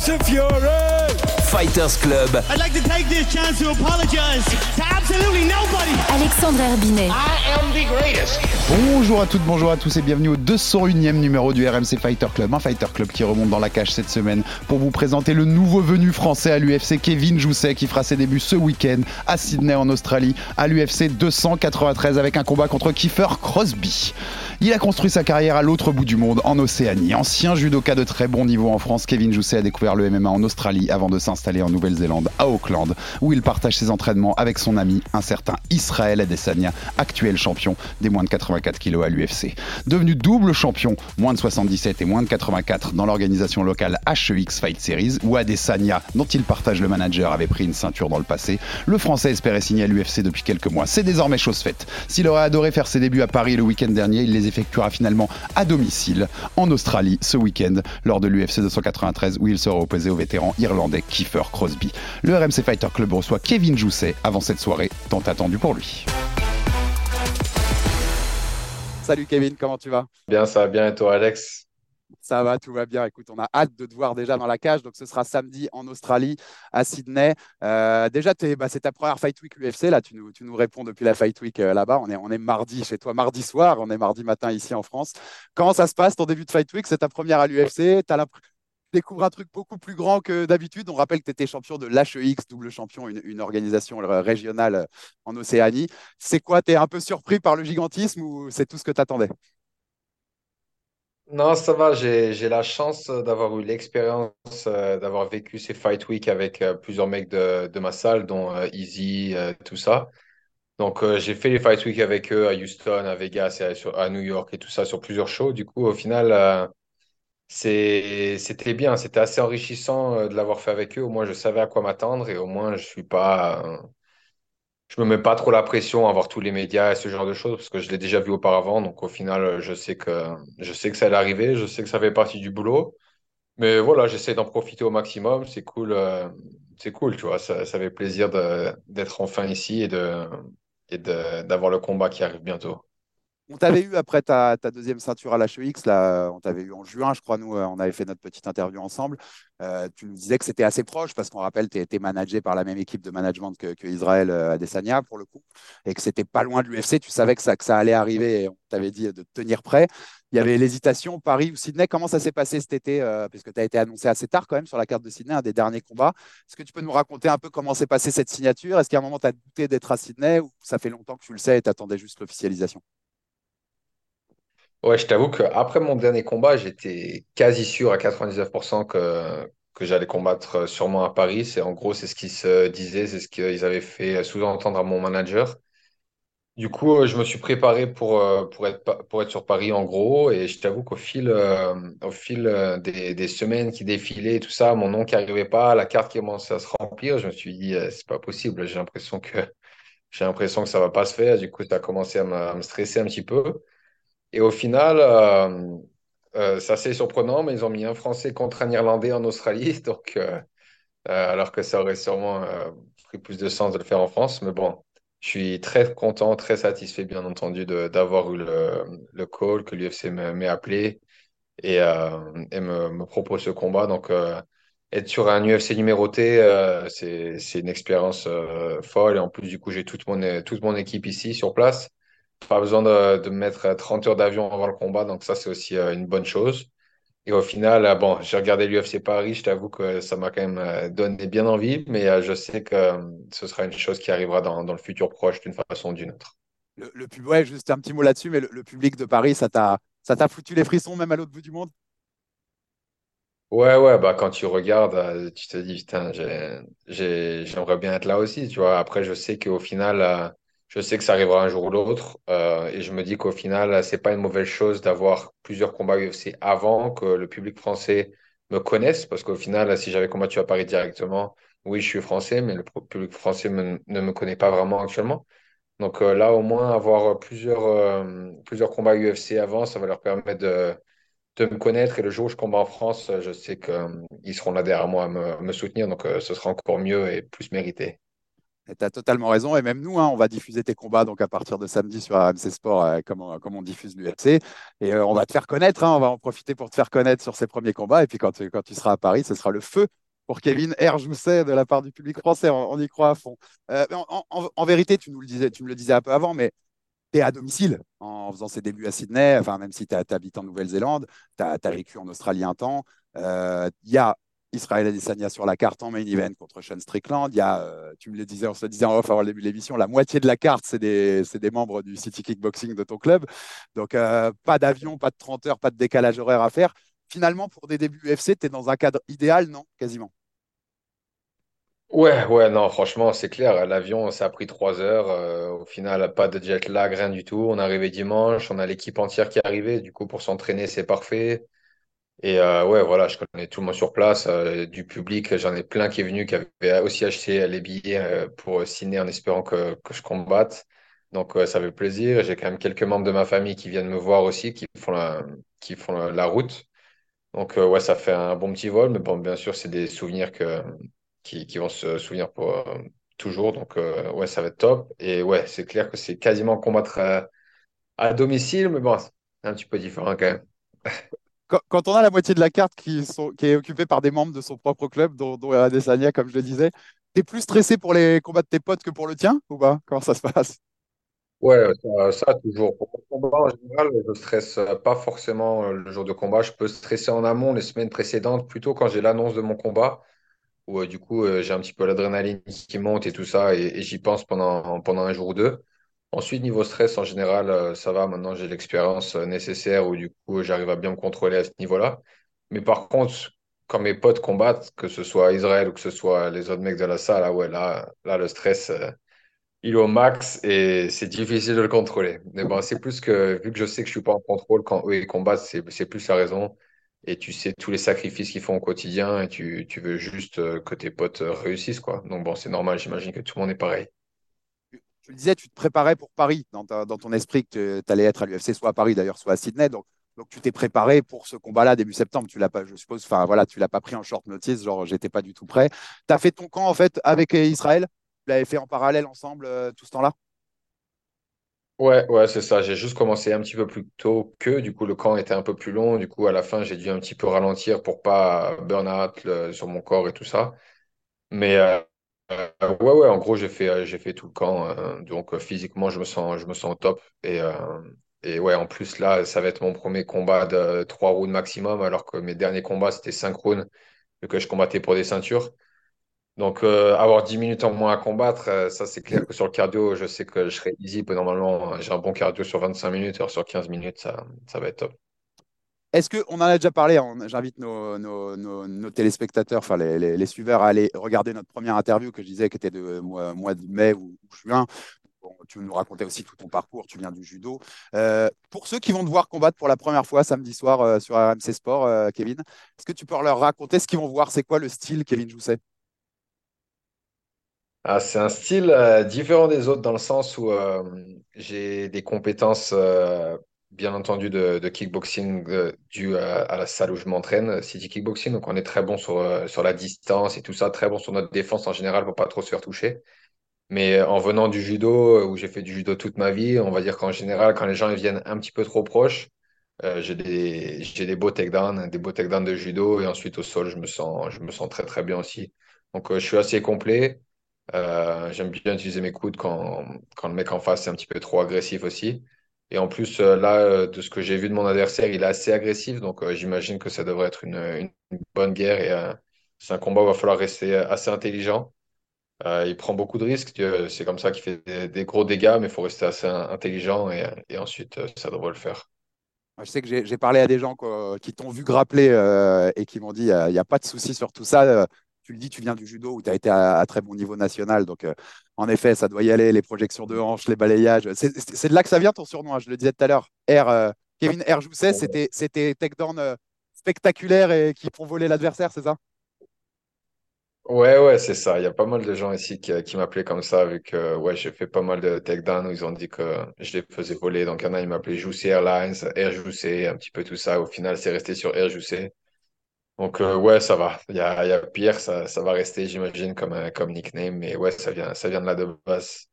Fury. Fighters Club. I'd like to take this chance to apologize to absolutely nobody. Alexandre Herbinet. I am the greatest. Bonjour à toutes, bonjour à tous et bienvenue au 201e numéro du RMC Fighter Club. Un Fighter Club qui remonte dans la cage cette semaine pour vous présenter le nouveau venu français à l'UFC, Kevin Jousset, qui fera ses débuts ce week-end à Sydney en Australie, à l'UFC 293 avec un combat contre Kiefer Crosby. Il a construit sa carrière à l'autre bout du monde, en Océanie. Ancien judoka de très bon niveau en France, Kevin Jousset a découvert le MMA en Australie avant de s'installer en Nouvelle-Zélande, à Auckland, où il partage ses entraînements avec son ami, un certain Israël Adesanya, actuel champion des moins de 84 kilos à l'UFC. Devenu double champion, moins de 77 et moins de 84 dans l'organisation locale HEX Fight Series, où Adesanya, dont il partage le manager, avait pris une ceinture dans le passé, le Français espérait signer à l'UFC depuis quelques mois. C'est désormais chose faite. S'il aurait adoré faire ses débuts à Paris le week-end dernier, il les effectuera finalement à domicile en Australie ce week-end lors de l'UFC 293 où il sera opposé au vétéran irlandais Kiefer Crosby. Le RMC Fighter Club reçoit Kevin Jousset avant cette soirée tant attendue pour lui. Salut Kevin, comment tu vas? Bien, ça va bien et toi Alex? Ça va, tout va bien. Écoute, on a hâte de te voir déjà dans la cage. Donc, ce sera samedi en Australie, à Sydney. Euh, déjà, bah, c'est ta première Fight Week UFC. Là, tu nous, réponds depuis la Fight Week euh, là-bas. On est, mardi chez toi, mardi soir. On est mardi matin ici en France. Comment ça se passe ton début de Fight Week? C'est ta première à l'UFC. Tu découvres un truc beaucoup plus grand que d'habitude. On rappelle que tu étais champion de l'HEX, double champion, une, une organisation euh, régionale en Océanie. C'est quoi? Tu es un peu surpris par le gigantisme ou c'est tout ce que tu Non, ça va, j'ai, j'ai la chance d'avoir eu l'expérience euh, d'avoir vécu ces Fight Week avec euh, plusieurs mecs de, de ma salle, dont euh, Easy, tout ça. Donc, j'ai fait les Fight Week avec eux à Houston, à Vegas et à, à New York et tout ça sur plusieurs shows. Du coup, au final, c'est, c'était bien, c'était assez enrichissant de l'avoir fait avec eux. Au moins, je savais à quoi m'attendre et au moins, je suis pas, je me mets pas trop la pression à voir tous les médias et ce genre de choses parce que je l'ai déjà vu auparavant. Donc au final, je sais que je sais que ça allait arriver, je sais que ça fait partie du boulot. Mais voilà, j'essaie d'en profiter au maximum. C'est cool, euh, c'est cool, tu vois. Ça, fait plaisir d'être enfin ici et de et d'avoir le combat qui arrive bientôt. On t'avait eu après ta, deuxième ceinture à l'HEX, là, on t'avait eu en juin, je crois, nous, euh, on avait fait notre petite interview ensemble. Euh, tu nous disais que c'était assez proche parce qu'on rappelle, tu étais managé par la même équipe de management que, que Israël euh, Adesanya, pour le coup, et que c'était pas loin de l'UFC. Tu savais que ça, allait arriver et on t'avait dit de te tenir prêt. Il y avait l'hésitation, Paris ou Sydney. Comment ça s'est passé cet été euh, Parce que tu as été annoncé assez tard quand même sur la carte de Sydney, un des derniers combats. Est-ce que tu peux nous raconter un peu comment s'est passée cette signature? Est-ce qu'à un moment, tu as douté d'être à Sydney ou ça fait longtemps que tu le sais et tu attendais juste l'officialisation? Ouais, je t'avoue qu'après mon dernier combat, j'étais quasi sûr à 99% que, que j'allais combattre sûrement à Paris. C'est en gros, c'est ce qui se disait, c'est ce qu'ils avaient fait sous-entendre à mon manager. Du coup, euh, je me suis préparé pour, euh, pour être, pour être sur Paris en gros. Et je t'avoue qu'au fil, euh, au fil euh, des, des semaines qui défilaient, tout ça, mon nom qui arrivait pas, la carte qui commençait à se remplir, je me suis dit, euh, c'est pas possible. J'ai l'impression que, j'ai l'impression que ça va pas se faire. Du coup, ça a commencé à me, à me stresser un petit peu. Et au final, euh, euh, c'est assez surprenant, mais ils ont mis un Français contre un Irlandais en Australie. Donc, euh, euh, alors que ça aurait sûrement pris plus de sens de le faire en France. Mais bon, je suis très content, très satisfait, bien entendu, d'avoir eu le, call, que l'UFC m'ait appelé et, me, propose ce combat. Donc, être sur un UFC numéroté, c'est, une expérience folle. Et en plus, du coup, j'ai toute mon, toute mon équipe ici sur place. Pas besoin de, de mettre 30 heures d'avion avant le combat. Donc, ça, c'est aussi euh, une bonne chose. Et au final, euh, bon, j'ai regardé l'UFC Paris, je t'avoue que ça m'a quand même euh, donné bien envie, mais euh, je sais que euh, ce sera une chose qui arrivera dans, dans le futur proche d'une façon ou d'une autre. le, le pub- ouais, juste un petit mot là-dessus, mais le, le public de Paris, ça t'a, ça t'a foutu les frissons même à l'autre bout du monde? Ouais, ouais, bah quand tu regardes, euh, tu te dis, putain, j'ai, j'ai- j'aimerais bien être là aussi, tu vois. Après, je sais qu'au final, euh, je sais que ça arrivera un jour ou l'autre, euh, et je me dis qu'au final, c'est pas une mauvaise chose d'avoir plusieurs combats UFC avant que le public français me connaissent, parce qu'au final, si j'avais combattu à Paris directement, oui, je suis français, mais le public français ne me connaît pas vraiment actuellement. Donc euh, là, au moins, avoir plusieurs, euh, combats UFC avant, ça va leur permettre de, me connaître. Et le jour où je combats en France, je sais qu'ils seront là derrière moi à me, soutenir. Donc ce sera encore mieux et plus mérité. Tu as totalement raison. Et même nous, hein, on va diffuser tes combats donc à partir de samedi sur RMC Sport, euh, comme, on, diffuse l'UFC. Et euh, on va te faire connaître. hein, on va en profiter pour te faire connaître sur ces premiers combats. Et puis quand, tu- quand tu seras à Paris, ce sera le feu pour Kevin R. Jousset de la part du public français. On, y croit à fond. Euh, en, vérité, tu nous le disais, tu me le disais un peu avant, mais tu es à domicile en faisant ses débuts à Sydney. Enfin, même si tu habites en Nouvelle-Zélande, tu as, vécu en Australie un temps. Euh, Il y a Israël Adesanya sur la carte en main event contre Sean Strickland. Il y a, euh, tu me le disais, on se le disait en off avant le début de l'émission, la moitié de la carte, c'est des, des membres du City Kickboxing de ton club. Donc, euh, pas d'avion, pas de 30 heures, pas de décalage horaire à faire. Finalement, pour des débuts UFC, tu es dans un cadre idéal, non Quasiment? Ouais, ouais, non, franchement, c'est clair. L'avion, ça a pris trois heures. Euh, au final, pas de jet lag, rien du tout. On est dimanche, on a l'équipe entière qui est arrivée. Du coup, pour s'entraîner, c'est parfait. Et euh, ouais, voilà, je connais tout le monde sur place, euh, du public. J'en ai plein qui est venu, qui avait aussi acheté les billets euh, pour signer en espérant que, que je combatte. Donc, ça fait plaisir. J'ai quand même quelques membres de ma famille qui viennent me voir aussi, qui font la, qui font la, route. Donc, ouais, ça fait un bon petit vol. Mais bon, bien sûr, c'est des souvenirs que, qui, qui vont se souvenir pour toujours. Donc, ouais, ça va être top. Et ouais, c'est clair que c'est quasiment combattre à, à domicile, mais bon, c'est un petit peu différent quand même. Quand, on a la moitié de la carte qui, sont, qui est occupée par des membres de son propre club, dont, dont Adesanya, comme je le disais, tu es plus stressé pour les combats de tes potes que pour le tien ou pas? Comment ça se passe? Ouais, ça, ça, toujours. Pour le combat, en général, je stresse euh, pas forcément euh, le jour de combat. Je peux stresser en amont les semaines précédentes, plutôt quand j'ai l'annonce de mon combat, où euh, du coup, euh, j'ai un petit peu l'adrénaline qui monte et tout ça, et, et j'y pense pendant, pendant un jour ou deux. Ensuite, niveau stress, en général, euh, ça va. Maintenant, j'ai l'expérience euh, nécessaire où du coup, j'arrive à bien me contrôler à ce niveau-là. Mais par contre, quand mes potes combattent, que ce soit Israël ou que ce soit les autres mecs de la salle, ah ouais, là, là le stress. euh, il est au max et c'est difficile de le contrôler. Mais bon, c'est plus que, vu que je sais que je suis pas en contrôle quand eux ils combattent, c'est, plus la raison. Et tu sais tous les sacrifices qu'ils font au quotidien et tu, tu veux juste que tes potes réussissent, quoi. Donc bon, c'est normal, j'imagine que tout le monde est pareil. Tu le disais, tu te préparais pour Paris dans, ton esprit que tu allais être à l'UFC, soit à Paris d'ailleurs, soit à Sydney. Donc, tu t'es préparé pour ce combat-là début septembre. Tu l'as pas, je suppose, enfin voilà, tu l'as pas pris en short notice, genre j'étais pas du tout prêt. Tu as fait ton camp en fait avec euh, Israël? Vous l'avez fait en parallèle ensemble euh, tout ce temps-là? Ouais, ouais, c'est ça. J'ai juste commencé un petit peu plus tôt que, du coup, le camp était un peu plus long. Du coup, à la fin, j'ai dû un petit peu ralentir pour pas burn out sur mon corps et tout ça. Mais euh, euh, ouais, ouais, en gros, j'ai fait, euh, j'ai fait tout le camp. euh, donc, physiquement, je me sens, je me sens au top. Et, ouais, en plus, là, ça va être mon premier combat de trois rounds maximum, alors que mes derniers combats, c'était cinq rounds, vu que je combattais pour des ceintures. Donc, avoir 10 minutes en moins à combattre, ça, c'est clair que sur le cardio, je sais que je serai easy. Normalement, j'ai un bon cardio sur 25 minutes, alors sur 15 minutes, ça, ça va être top. Est-ce qu'on en a déjà parlé on- J'invite nos, téléspectateurs, enfin les, suiveurs, à aller regarder notre première interview que je disais qui était de mois, de mai ou, juin. Tu nous racontais aussi tout ton parcours, tu viens du judo. Euh, pour ceux qui vont devoir combattre pour la première fois samedi soir euh, sur RMC Sport, euh, Kevin, est-ce que tu peux leur raconter ce qu'ils vont voir? C'est quoi le style Kevin Jousset? Ah, c'est un style différent des autres dans le sens où j'ai des compétences, bien entendu, de, kickboxing euh, dues à, la salle où je m'entraîne, euh, City Kickboxing. Donc, on est très bon sur, euh, sur la distance et tout ça, très bon sur notre défense en général pour pas trop se faire toucher. Mais euh, en venant du judo, où j'ai fait du judo toute ma vie, on va dire qu'en général, quand les gens ils viennent un petit peu trop proches, j'ai des, des beaux takedowns, des beaux takedowns de judo et ensuite au sol, je me sens, je me sens très très bien aussi. Donc, je suis assez complet. J'aime bien utiliser mes coudes quand, quand le mec en face est un petit peu trop agressif aussi. Et en plus, euh, là, euh, de ce que j'ai vu de mon adversaire, il est assez agressif. Donc, euh, j'imagine que ça devrait être une, bonne guerre. Et c'est un combat où il va falloir rester assez intelligent. Il prend beaucoup de risques. C'est comme ça qu'il fait des, gros dégâts, mais il faut rester assez in- intelligent. Et, ensuite, ça devrait le faire. Je sais que j'ai parlé à des gens qui t'ont vu grappler et qui m'ont dit il n'y a, pas de souci sur tout ça. Euh, tu le dis, tu viens du judo où tu as été à, à très bon niveau national. Donc, euh, en effet, ça doit y aller. Les projections de hanches, les balayages. C'est de là que ça vient ton surnom. hein, je le disais tout à l'heure. R, euh, Kevin R. Jousset, c'était c'était takedown euh, spectaculaires et qui font voler l'adversaire, c'est ça? Ouais, ouais, c'est ça. Il y a pas mal de gens ici qui, qui m'appelaient comme ça, vu que ouais, j'ai fait pas mal de takedowns où ils ont dit que je les faisais voler. Donc, il y en a, ils m'appelaient Juicy Airlines, Air Juicy, un petit peu tout ça. Au final, c'est resté sur Air Juicy. Donc, euh, ouais, ça va. Il y a, y a pire, ça, ça va rester, j'imagine, comme, comme nickname. Mais ouais, ça vient, ça vient de là de base.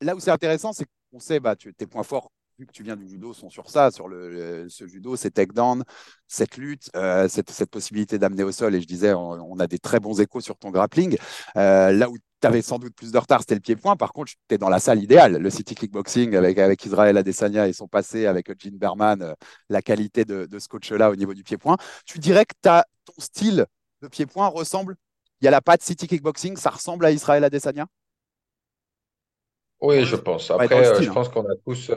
Là où c'est intéressant, c'est qu'on sait, bah, tu, tes points forts, vu que tu viens du judo, sont sur ça, sur le, ce judo, ces takedowns, cette lutte, euh, cette, cette possibilité d'amener au sol. Et je disais, on, on a des très bons échos sur ton grappling. Euh, là où tu avais sans doute plus de retard, c'était le pied-point. Par contre, tu es dans la salle idéale. Le City Kickboxing avec, avec Israël Adesanya et son passé, avec Jean Berman, euh, la qualité de, de ce coach-là au niveau du pied-point. Tu dirais que ton style de pied-point ressemble, il y a la patte City Kickboxing, ça ressemble à Israël Adesanya? Oui, je pense. Après, euh, style. je hein. pense qu'on a tous, euh,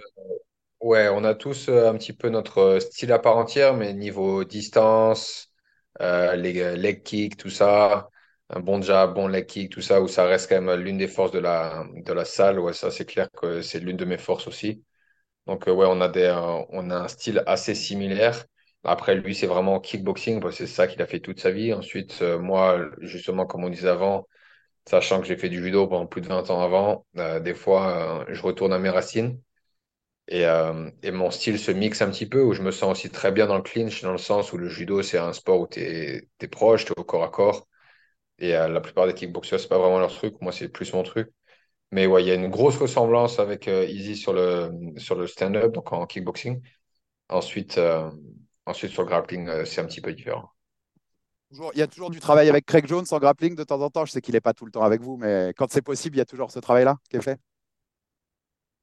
ouais, on a tous euh, un petit peu notre style à part entière, mais niveau distance, euh, les leg kicks, tout ça, un bon jab, bon leg kick, tout ça, où ça reste quand même l'une des forces de la, de la salle. Ouais, ça, c'est clair que c'est l'une de mes forces aussi. Donc, euh, ouais, on a des, euh, on a un style assez similaire. Après, lui, c'est vraiment kickboxing, parce que c'est ça qu'il a fait toute sa vie. Ensuite, euh, moi, justement, comme on disait avant, sachant que j'ai fait du judo pendant plus de 20 ans avant, des fois, je retourne à mes racines. Et, et mon style se mixe un petit peu, où je me sens aussi très bien dans le clinch, dans le sens où le judo, c'est un sport où tu es, proche, tu es au corps à corps. Et euh, la plupart des kickboxers, c'est pas vraiment leur truc. Moi, c'est plus mon truc. Mais ouais, il y a une grosse ressemblance avec euh, Easy sur le, sur le stand-up, donc en kickboxing. Ensuite, euh, ensuite sur le grappling, euh, c'est un petit peu différent. Il y a toujours du travail avec Craig Jones en grappling de temps en temps. Je sais qu'il n'est pas tout le temps avec vous, mais quand c'est possible, il y a toujours ce travail-là qui est fait.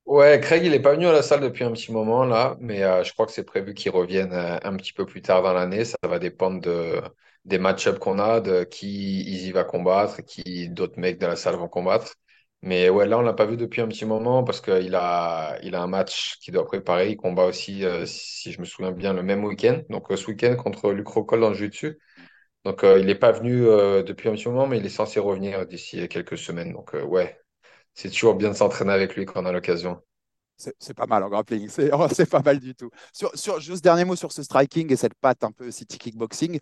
Ouais, Craig, il est pas venu à la salle depuis un petit moment là, mais euh, je crois que c'est prévu qu'il revienne euh, un petit peu plus tard dans l'année. Ça va dépendre de, des match-ups qu'on a, de qui Easy va combattre, qui d'autres mecs de la salle vont combattre. Mais ouais, là, on l'a pas vu depuis un petit moment parce qu'il a, il a un match qu'il doit préparer. Il combat aussi, euh, si je me souviens bien, le même week-end. Donc, euh, ce week-end contre Luc Rockhold dans le jiu-jitsu. Donc, euh, il n'est pas venu depuis un petit moment, mais il est censé revenir d'ici quelques semaines. Donc, ouais, c'est toujours bien de s'entraîner avec lui quand on a l'occasion. C'est pas mal en grappling, c'est oh, c'est pas mal du tout. Sur, sur, juste dernier mot sur ce striking et cette patte un peu city kickboxing.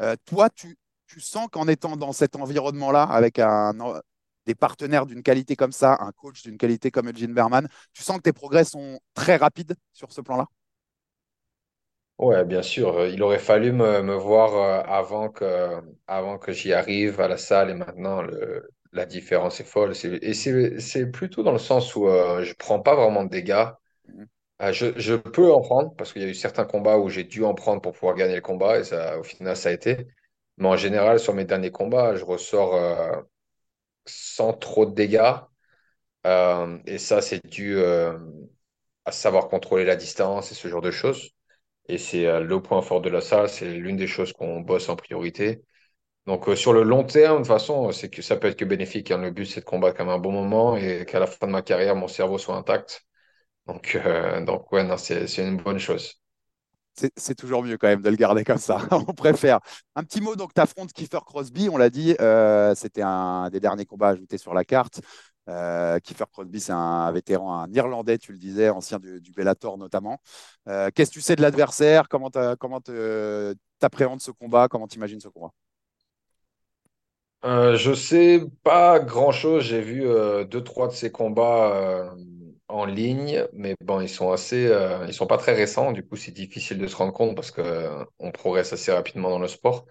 Euh, toi, tu, sens qu'en étant dans cet environnement-là, avec des partenaires d'une qualité comme ça, un coach d'une qualité comme Eugene Berman, tu sens que tes progrès sont très rapides sur ce plan-là? Ouais, bien sûr. Il aurait fallu me, me voir euh, avant que, avant que j'y arrive à la salle et maintenant le, la différence est folle. Et c'est plutôt dans le sens où euh, je prends pas vraiment de dégâts. Mhm. Euh, je, je peux en prendre parce qu'il y a eu certains combats où j'ai dû en prendre pour pouvoir gagner le combat et ça, au final, ça a été. Mais en général, sur mes derniers combats, je ressors euh, sans trop de dégâts. Euh, et ça, c'est dû euh, à savoir contrôler la distance et ce genre de choses. Et c'est le point fort de la salle, c'est l'une des choses qu'on bosse en priorité. Donc euh, sur le long terme, de toute façon, c'est que ça peut être que bénéfique. hein. Le but, c'est de combattre comme un bon moment et qu'à la fin de ma carrière, mon cerveau soit intact. Donc, euh, donc ouais, c'est, une bonne chose. C'est toujours mieux quand même de le garder comme ça. On préfère. Un petit mot, donc tu affrontes Kiefer Crosby, on l'a dit, euh, c'était un des derniers combats ajoutés sur la carte. Kiefer Crosby, c'est un vétéran, un Irlandais, tu le disais, ancien du, Bellator notamment. Qu'est-ce que tu sais de l'adversaire? Comment tu comment appréhendes ce combat? Comment tu imagines ce combat? Euh, je sais pas grand-chose. J'ai vu euh, deux, trois de ces combats euh, en ligne, mais bon, ils sont assez, euh, ils sont pas très récents. Du coup, c'est difficile de se rendre compte parce que euh, on progresse assez rapidement dans le sport.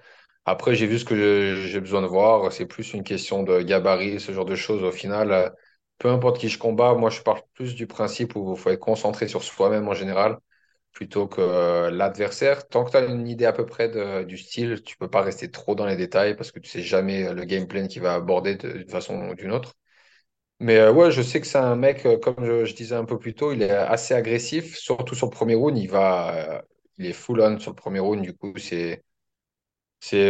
Après, j'ai vu ce que j'ai besoin de voir. C'est plus une question de gabarit, ce genre de choses. Au final, peu importe qui je combats, moi, je pars plus du principe où il faut être concentré sur soi-même en général plutôt que euh, l'adversaire. Tant que tu as une idée à peu près du style, tu peux pas rester trop dans les détails parce que tu sais jamais euh, le gameplay qu'il va aborder de- d'une façon ou d'une autre. Mais euh, ouais, je sais que c'est un mec, comme je, disais un peu plus tôt, il est assez agressif, surtout sur le premier round. Il va, il est full on sur le premier round. Du coup, c'est,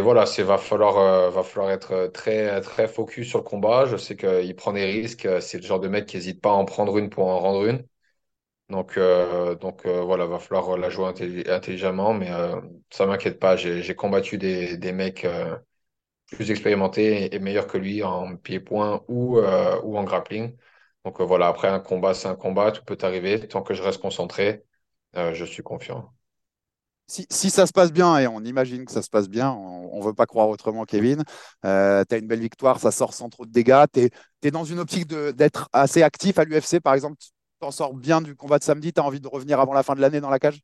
voilà, c'est va falloir, va falloir être très, très focus sur le combat. Je sais qu'il prend des risques. C'est le genre de mec qui n'hésite pas à en prendre une pour en rendre une. Donc, euh, donc euh, voilà, va falloir la jouer intelli- intelligemment, mais euh, ça m'inquiète pas. J'ai, combattu des, des mecs euh, plus expérimentés et meilleurs que lui en pied-point ou, euh, ou en grappling. Donc voilà, après un combat, c'est un combat, tout peut arriver. Tant que je reste concentré, je suis confiant. si, ça se passe bien, et on imagine que ça se passe bien, on ne veut pas croire autrement, Kevin, euh, tu as une belle victoire, ça sort sans trop de dégâts, tu es, dans une optique d'être assez actif à l'UFC, par exemple, t'en sors bien du combat de samedi, tu as envie de revenir avant la fin de l'année dans la cage?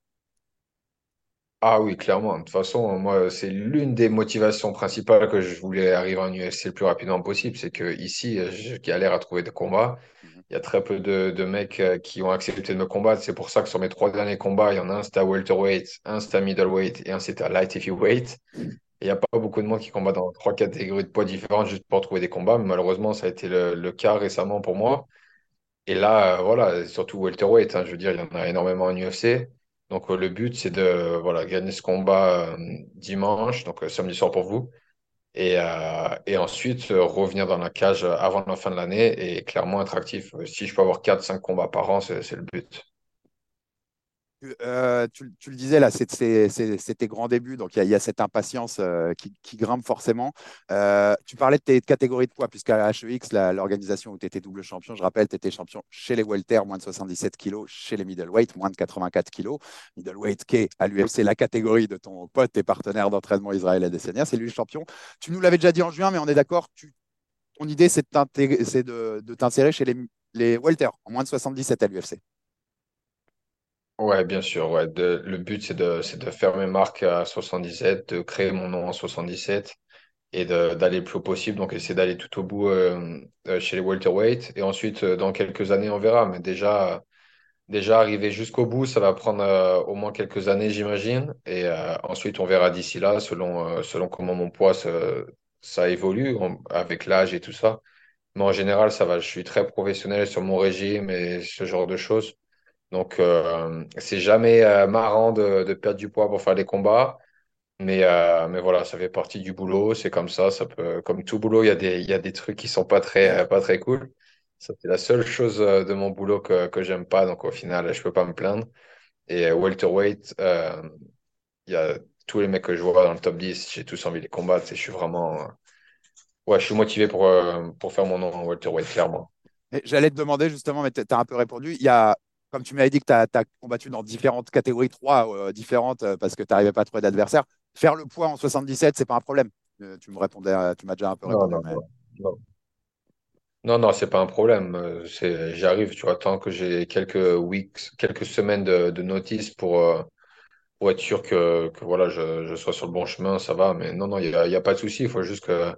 Ah oui, clairement. De toute façon, moi, c'est l'une des motivations principales que je voulais arriver en UFC le plus rapidement possible, c'est que ici, je galère à trouver des combats. Il y a très peu de, de, mecs euh, qui ont accepté de me combattre. C'est pour ça que sur mes trois derniers combats, il y en a un c'était à welterweight, un c'était à middleweight et un c'était à light heavyweight. Il n'y a pas beaucoup de monde qui combat dans trois catégories de poids différentes juste pour trouver des combats. Mais malheureusement, ça a été le, le cas récemment pour moi. Et là, euh, voilà, surtout welterweight, hein, je veux dire, il y en a énormément en UFC. Donc euh, le but, c'est de voilà, gagner ce combat euh, dimanche, donc samedi soir pour vous. Et, et ensuite revenir dans la cage avant la fin de l'année et clairement être actif. Si je peux avoir 4-5 combats par an, c'est le but. Euh, tu, le disais là, c'est tes grands débuts, donc il y, a cette impatience euh, qui, grimpe forcément. Euh, tu parlais de tes catégories de poids, puisqu'à HEX, l'organisation où tu étais double champion, je rappelle, tu étais champion chez les welter, moins de 77 kg, chez les middleweight, moins de 84 kg. Middleweight qui est à l'UFC la catégorie de ton pote et partenaire d'entraînement Israël Adesanya, c'est lui le champion. Tu nous l'avais déjà dit en juin, mais on est d'accord, ton idée c'est de t'insérer chez les, les welter, en moins de 77 à l'UFC. Ouais, bien sûr. Ouais. De, le but, c'est de, c'est de faire mes marques à 77, de créer mon nom en 77 et d'aller le plus haut possible. Donc, essayer d'aller tout au bout euh, euh, chez les welterweight. Et ensuite, euh, dans quelques années, on verra. Mais déjà, déjà arriver jusqu'au bout, ça va prendre au moins quelques années, j'imagine. Et ensuite, on verra d'ici là, selon, selon comment mon poids ça évolue avec l'âge et tout ça. Mais en général, ça va. Je suis très professionnel sur mon régime et ce genre de choses. Donc, euh, c'est jamais euh, marrant de, perdre du poids pour faire des combats. Mais, euh, mais voilà, ça fait partie du boulot. C'est comme ça. Ça peut, comme tout boulot, il y a des, y a des trucs qui sont pas très, pas très cool. C'est la seule chose de mon boulot que, que j'aime pas. Donc, au final, je peux pas me plaindre. Et welterweight, euh, il y a tous les mecs que je vois dans le top 10, j'ai tous envie de les combattre. Je suis vraiment, ouais, je suis motivé pour, pour faire mon nom en welterweight, clairement. J'allais te demander justement, mais tu as un peu répondu. Il y a, comme tu m'avais dit que tu as, as, combattu dans différentes catégories, trois euh, différentes, euh, parce que tu n'arrivais pas à trouver d'adversaire. Faire le poids en 77, c'est pas un problème. Euh, tu me répondais, tu m'as déjà un peu non, répondu. non, mais... non, non. Non, non, c'est pas un problème. J'arrive, tu vois, tant que j'ai quelques weeks, quelques semaines de, de notice pour, euh, pour être sûr que, que voilà, je, je sois sur le bon chemin, ça va. Mais non, non, il n'y a, y a pas de souci. Il faut juste que,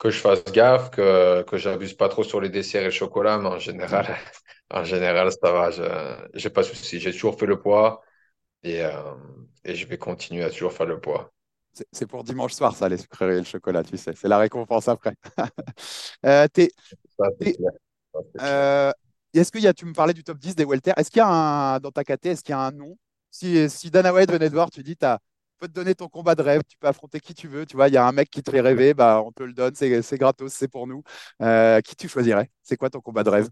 que je fasse gaffe, que, que j'abuse pas trop sur les desserts et le chocolat. Mais en général, en général, ça va. Je, j'ai pas de souci. J'ai toujours fait le poids et, euh, et je vais continuer à toujours faire le poids. C'est pour dimanche soir, ça, les sucreries et le chocolat, tu sais. C'est la récompense après. euh, clair. euh, est-ce qu'il y a, tu me parlais du top 10 des welter, est-ce qu'il y a un, dans ta KT, est-ce qu'il y a un nom? Si, si Dana White venait voir, tu dis, tu peux te donner ton combat de rêve, tu peux affronter qui tu veux, tu vois, il y a un mec qui te fait rêver, bah, on te le donne, c'est gratos, c'est pour nous. Euh, qui tu choisirais? C'est quoi ton combat de rêve?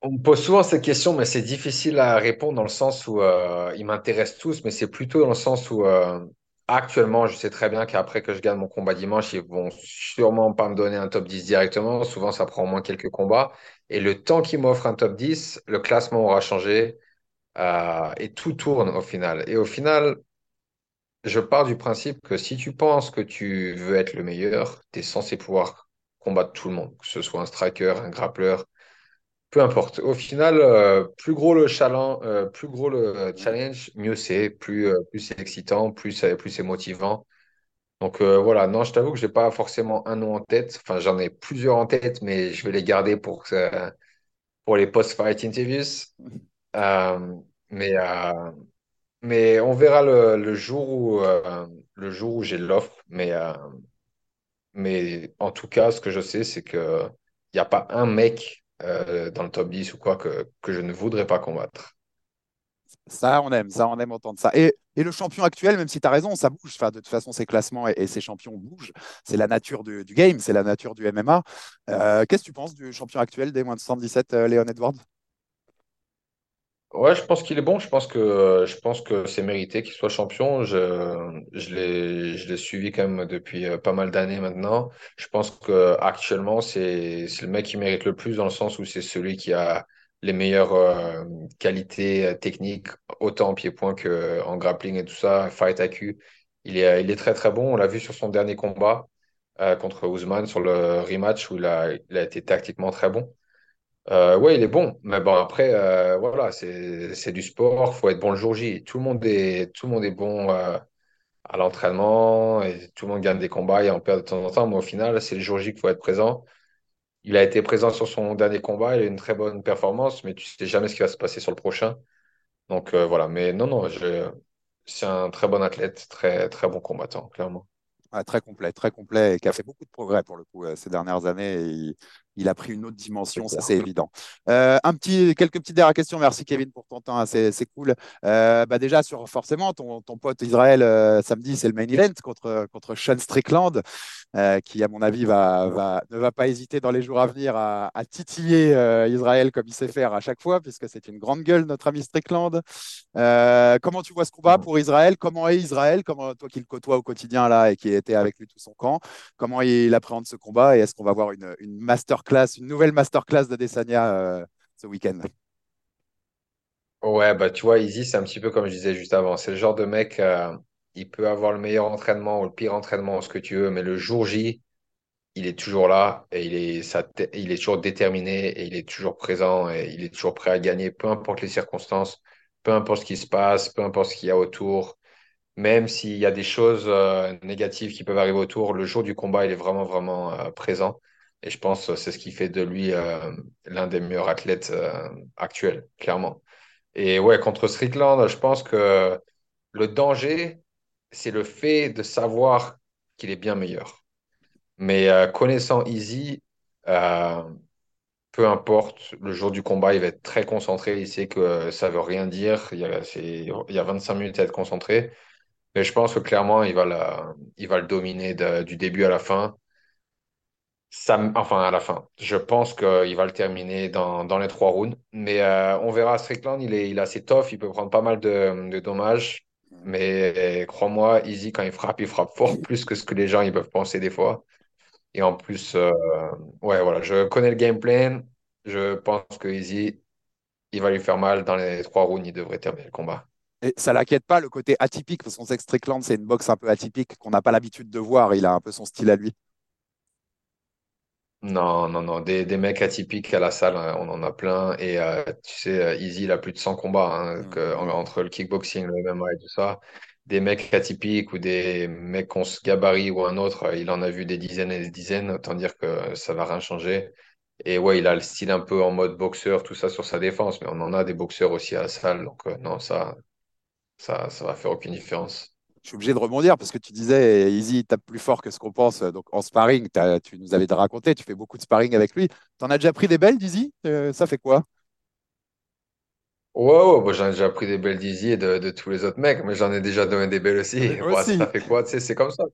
On me pose souvent cette question, mais c'est difficile à répondre dans le sens où euh, ils m'intéressent tous, mais c'est plutôt dans le sens où euh, actuellement, je sais très bien qu'après que je gagne mon combat dimanche, ils vont sûrement pas me donner un top 10 directement. Souvent, ça prend au moins quelques combats. Et le temps qu'ils m'offrent un top 10, le classement aura changé et tout tourne au final. Et au final, je pars du principe que si tu penses que tu veux être le meilleur, tu es censé pouvoir combattre tout le monde, que ce soit un striker, un grappleur peu importe. Au final, euh, plus gros le challenge, euh, plus gros le euh, challenge, mieux c'est, plus, plus c'est excitant, plus, plus c'est motivant. Donc voilà, non, je t'avoue que j'ai pas forcément un nom en tête. Enfin, j'en ai plusieurs en tête, mais je vais les garder pour, pour les post-fight interviews. Mais, mais on verra le, le jour où, euh, le jour où j'ai l'offre. Mais, euh, mais en tout cas, ce que je sais, c'est que il n'y a pas un mec euh, dans le top 10 ou quoi que, que je ne voudrais pas combattre. Ça, on aime, ça, on aime entendre ça. Et, et le champion actuel, même si tu as raison, ça bouge. Enfin, de toute façon, ces classements et, et ces champions bougent. C'est la nature du, du game, c'est la nature du MMA. Qu'est-ce que tu penses du champion actuel des moins de 77, euh, Léon Edwards? Ouais, je pense qu'il est bon. Je pense que, je pense que c'est mérité qu'il soit champion. Je, je l'ai, je l'ai suivi quand même depuis euh, pas mal d'années maintenant. Je pense que actuellement, c'est, c'est le mec qui mérite le plus dans le sens où c'est celui qui a les meilleures euh, qualités euh, techniques, autant en pied-point qu'en grappling et tout ça, fight AQ. Il est, il est très très bon. On l'a vu sur son dernier combat contre Ousmane sur le rematch où il a, il a été tactiquement très bon. Euh, ouais, il est bon. Mais bon, après, euh, voilà, c'est, du sport. faut être bon le jour J. Tout le monde est, tout le monde est bon euh, à l'entraînement tout le monde gagne des combats et en perd de temps en temps. Mais au final, c'est le jour J qu'il faut être présent. Il a été présent sur son dernier combat. Il a une très bonne performance, mais tu sais jamais ce qui va se passer sur le prochain. Donc euh, voilà. Mais non, non, c'est un très bon athlète, très, très bon combattant, clairement. Ah, très complet, très complet et qui a fait beaucoup de progrès pour le coup ces dernières années. Il, a pris une autre dimension, ça c'est évident. Euh, un petit, quelques petites dernières questions. Merci Kevin pour ton temps, hein, c'est cool. Euh, bah déjà sur forcément ton, ton pote Israël euh, samedi, c'est le main event contre contre Sean Strickland, qui à mon avis va, va ne va pas hésiter dans les jours à venir à, à titiller Israël comme il sait faire à chaque fois, puisque c'est une grande gueule notre ami Strickland. Comment tu vois ce combat pour Israël? Comment est Israël? Comment toi qui le côtoies au quotidien là et qui était avec lui tout son camp Comment il appréhende ce combat? Et est-ce qu'on va voir une, une masterclass, une nouvelle masterclass d'Adesanya euh, ce week-end Ouais, bah tu vois, Easy, c'est un petit peu comme je disais juste avant. C'est le genre de mec, euh, il peut avoir le meilleur entraînement ou le pire entraînement, ce que tu veux, mais le jour J, il est toujours là et il est, il est toujours déterminé et il est toujours présent et il est toujours prêt à gagner, peu importe les circonstances, peu importe ce qui se passe, peu importe ce qu'il y a autour. Même s'il y a des choses euh, négatives qui peuvent arriver autour, le jour du combat, il est vraiment, vraiment euh, présent. Et je pense que c'est ce qui fait de lui euh, l'un des meilleurs athlètes euh, actuels, clairement. Et ouais, contre Strickland, je pense que le danger, c'est le fait de savoir qu'il est bien meilleur. Mais euh, connaissant Easy, peu importe, le jour du combat, il va être très concentré. Il sait que ça veut rien dire. Il y a, c'est- il y a 25 minutes à être concentré. Mais je pense que clairement, il va, le dominer du début à la fin. Enfin, à la fin. Je pense qu'il va le terminer dans, les trois rounds. Mais euh, on verra. Strickland, il est, assez tough. Il peut prendre pas mal de, dommages. Mais crois-moi, Easy, quand il frappe, il frappe fort plus que ce que les gens ils peuvent penser des fois. Et en plus, euh, ouais, voilà, je connais le game plan. Je pense que Easy, il va lui faire mal dans les trois rounds. Il devrait terminer le combat. Et ça l'inquiète pas le côté atypique, parce qu'on sait que Strickland, c'est une boxe un peu atypique qu'on n'a pas l'habitude de voir. Il a un peu son style à lui. Non, non, non. Des, des mecs atypiques à la salle, hein, on en a plein. Et euh, tu sais, euh, Easy, il a plus de 100 combats hein, que- en- entre le kickboxing, le MMA et tout ça. Des mecs atypiques ou des mecs qui ont ce gabarit ou un autre, euh, il en a vu des dizaines et des dizaines. Autant dire que ça va rien changer. Et ouais, il a le style un peu en mode boxeur, tout ça sur sa défense. Mais on en a des boxeurs aussi à la salle. Donc euh, non, ça, ça, ça va faire aucune différence. Je suis obligé de rebondir parce que tu disais, Easy tape plus fort que ce qu'on pense. Donc en sparring, tu nous avais raconté, tu fais beaucoup de sparring avec lui. T'en as déjà pris des belles, d'Easy Euh, Ça fait quoi? Ouais, ouais, bon, j'en ai déjà pris des belles d'Easy et de, de tous les autres mecs, mais j'en ai déjà donné des belles aussi. Oui, Bon, Aussi. ça fait quoi? Tu c'est comme ça.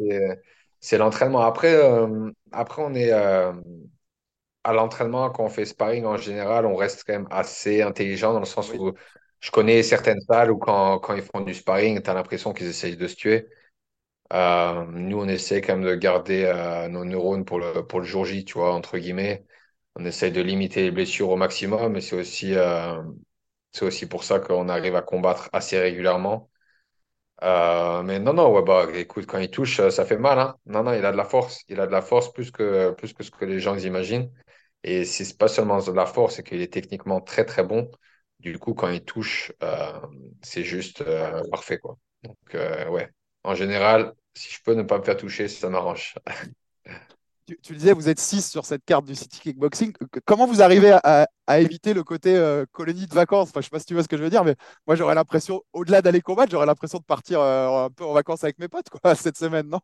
C'est c'est l'entraînement. Après, euh, après, on est euh, à l'entraînement, quand on fait sparring en général, on reste quand même assez intelligent dans le sens Oui. où je connais certaines salles où quand, quand ils font du sparring, tu as l'impression qu'ils essayent de se tuer. Euh, nous, on essaie quand même de garder euh, nos neurones pour le, pour le jour J, tu vois, entre guillemets. On essaye de limiter les blessures au maximum, mais c'est aussi, euh, aussi pour ça qu'on arrive à combattre assez régulièrement. Mais non, non, ouais, bah, écoute, quand il touche, ça fait mal, hein. Non, non, il a de la force. Il a de la force plus que, plus que ce que les gens imaginent. Et c'est pas seulement de la force, c'est qu'il est techniquement très, très bon. Du coup, quand il touche, euh, c'est juste euh, parfait. Donc, euh, ouais. En général, si je peux ne pas me faire toucher, ça m'arrange. Tu, disais, vous êtes 6 sur cette carte du City Kickboxing. Comment vous arrivez à, éviter le côté colonie de vacances? Je sais pas si tu vois ce que je veux dire, mais moi, j'aurais l'impression, au-delà d'aller combattre, j'aurais l'impression de partir un peu en vacances avec mes potes, quoi, cette semaine, non?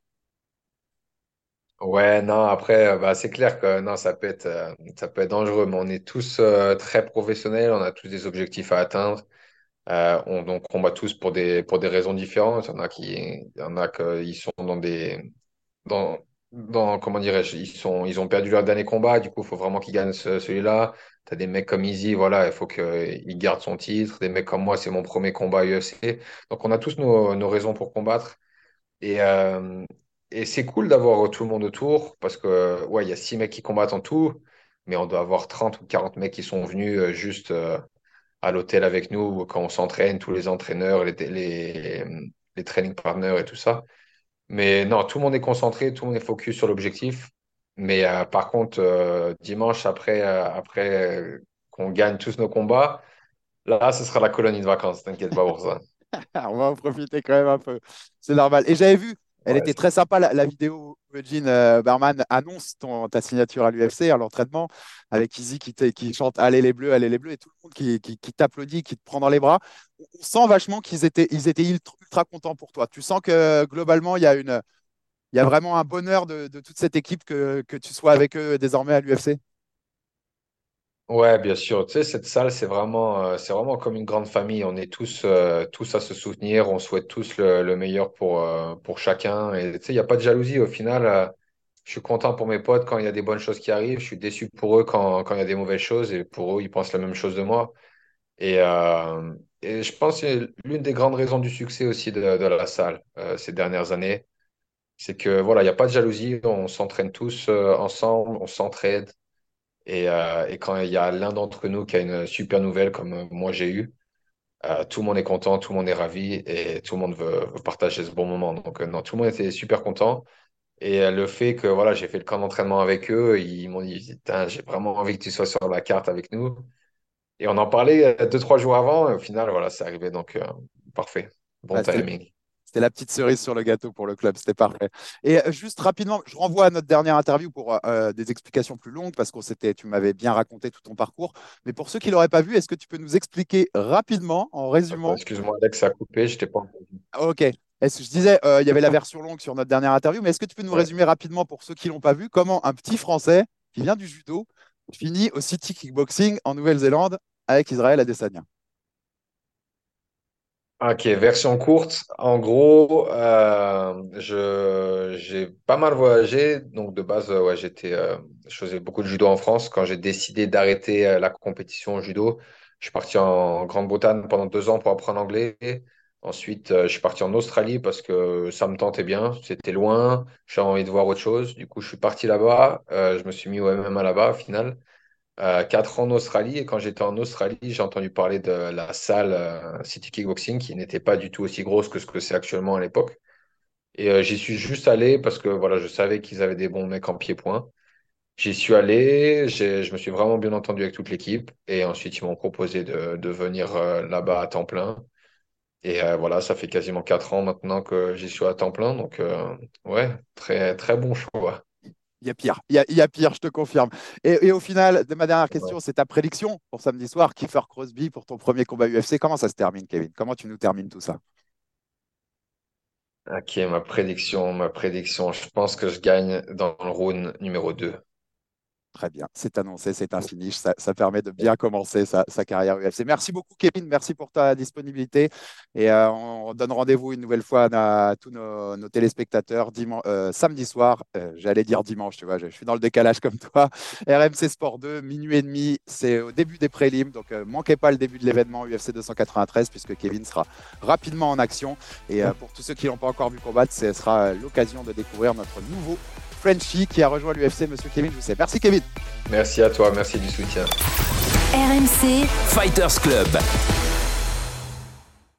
Ouais, non, après, euh, bah, c'est clair que non, ça peut être, euh, ça peut être dangereux, mais on est tous euh, très professionnels, on a tous des objectifs à atteindre. On, donc, on combat tous pour des, pour des raisons différentes. Il y en a qui, il y en a qui sont dans des, dans, dans, comment dirais-je, ils sont, ils ont perdu leur dernier combat, du coup, il faut vraiment qu'ils gagnent ce- celui-là. Tu as des mecs comme Easy, voilà, il faut qu'il garde son titre. Des mecs comme moi, c'est mon premier combat UFC. Donc, on a tous nos, nos raisons pour combattre. Et, et c'est cool d'avoir tout le monde autour parce que, ouais, il y a six mecs qui combattent en tout. mais on doit avoir 30 ou 40 mecs qui sont venus euh, juste euh, à l'hôtel avec nous quand on s'entraîne, tous les entraîneurs, les, les, training partners et tout ça. Mais non, tout le monde est concentré, tout le monde est focus sur l'objectif. Mais euh, par contre, euh, dimanche, après, euh, après qu'on gagne tous nos combats, là, ce sera la colonie de vacances, t'inquiète pas pour ça. On va en profiter quand même un peu. C'est normal. Et j'avais vu, elle Ouais, était très sympa, la, la vidéo où Eugene euh, Barman annonce ton, ta signature à l'UFC, à l'entraînement, avec Izzy qui, te- qui chante Allez les Bleus, Allez les Bleus, et tout le monde qui, qui, qui t'applaudit, qui te prend dans les bras. On on sent vachement qu'ils étaient, ils étaient ultra, ultra contents pour toi. Tu sens que globalement, il y a, une, il y a vraiment un bonheur de, de toute cette équipe que, que tu sois avec eux désormais à l'UFC. Ouais, bien sûr. Tu sais, cette salle, c'est vraiment, euh, c'est vraiment comme une grande famille. On est tous, euh, tous à se soutenir. On souhaite tous le, le meilleur pour, euh, pour chacun. Et tu sais, il n'y a pas de jalousie. Au final, je suis content pour mes potes quand il y a des bonnes choses qui arrivent. Je suis déçu pour eux quand, quand il y a des mauvaises choses. Et pour eux, ils pensent la même chose de moi. Et, euh, et je pense que l'une des grandes raisons du succès aussi de, de la salle ces dernières années. C'est que voilà, il n'y a pas de jalousie. On s'entraîne tous ensemble. On s'entraide. Et, euh, et quand il y a l'un d'entre nous qui a une super nouvelle comme euh, moi j'ai eu, euh, tout le monde est content, tout le monde est ravi et tout le monde veut, veut partager ce bon moment. Donc euh, non, tout le monde était super content. Et euh, le fait que voilà, j'ai fait le camp d'entraînement avec eux, ils m'ont dit, j'ai vraiment envie que tu sois sur la carte avec nous. Et on en parlait deux, trois jours avant, et au final, voilà, c'est arrivé. Donc parfait. Bon c'était- timing. C'était la petite cerise sur le gâteau pour le club, c'était parfait. Et euh, juste rapidement, je renvoie à notre dernière interview pour euh, euh, des explications plus longues parce qu'on s'était, tu m'avais bien raconté tout ton parcours. Mais pour ceux qui l'auraient pas vu, est-ce que tu peux nous expliquer rapidement, en résumant, Excuse-moi, Alex, ça a coupé, je t'ai pas entendu. Ah, Ok. Est-ce que je disais, euh, il y avait la version longue sur notre dernière interview, mais est-ce que tu peux nous Ouais. résumer rapidement pour ceux qui l'ont pas vu, comment un petit Français qui vient du judo finit au City Kickboxing en Nouvelle-Zélande avec Israël Adesanya? Ok, version courte. En gros, euh, je, j'ai pas mal voyagé. Donc, de base, ouais, j'étais, euh, je faisais beaucoup de judo en France. Quand j'ai décidé d'arrêter euh, la compétition au judo, je suis parti en Grande-Bretagne pendant deux ans pour apprendre l'anglais. Ensuite, euh, je suis parti en Australie parce que ça me tentait bien. C'était loin. J'avais envie de voir autre chose. Du coup, je suis parti là-bas. Euh, je me suis mis au MMA là-bas, au final euh, quatre ans en Australie. Et quand j'étais en Australie, j'ai entendu parler de la salle euh, City Kickboxing qui n'était pas du tout aussi grosse que ce que c'est actuellement à l'époque. Et euh, j'y suis juste allé parce que voilà, je savais qu'ils avaient des bons mecs en pied-point. J'y suis allé, je me suis vraiment bien entendu avec toute l'équipe. Et ensuite, ils m'ont proposé de, venir euh, là-bas à temps plein. Et voilà, ça fait quasiment quatre ans maintenant que j'y suis à temps plein. Donc, ouais, très, très bon choix. Il y a pire, il y a, il y a pire, je te confirme. Et, et au final, de ma dernière question, c'est ta prédiction pour samedi soir, Kiefer Crosby pour ton premier combat UFC. Comment ça se termine, Kevin? Comment tu nous termines tout ça? Ok, ma prédiction, ma prédiction, je pense que je gagne dans le round numéro 2. Très bien, c'est annoncé, c'est un finish. Ça, ça permet de bien commencer sa, sa carrière UFC. Merci beaucoup, Kevin. Merci pour ta disponibilité. Et euh, on donne rendez-vous une nouvelle fois à, à tous nos, nos téléspectateurs euh, samedi soir. Euh, J'allais dire dimanche, tu vois, je, je suis dans le décalage comme toi. RMC Sport 2, minuit et demi. C'est au début des prélims. Donc, manquez pas le début de l'événement UFC 293 puisque Kevin sera rapidement en action. Et pour tous ceux qui l'ont pas encore vu combattre, ce sera l'occasion de découvrir notre nouveau Frenchie qui a rejoint l'UFC, monsieur Kevin Jousset. Merci, Kevin. Merci à toi, merci du soutien. RMC, Fighters Club.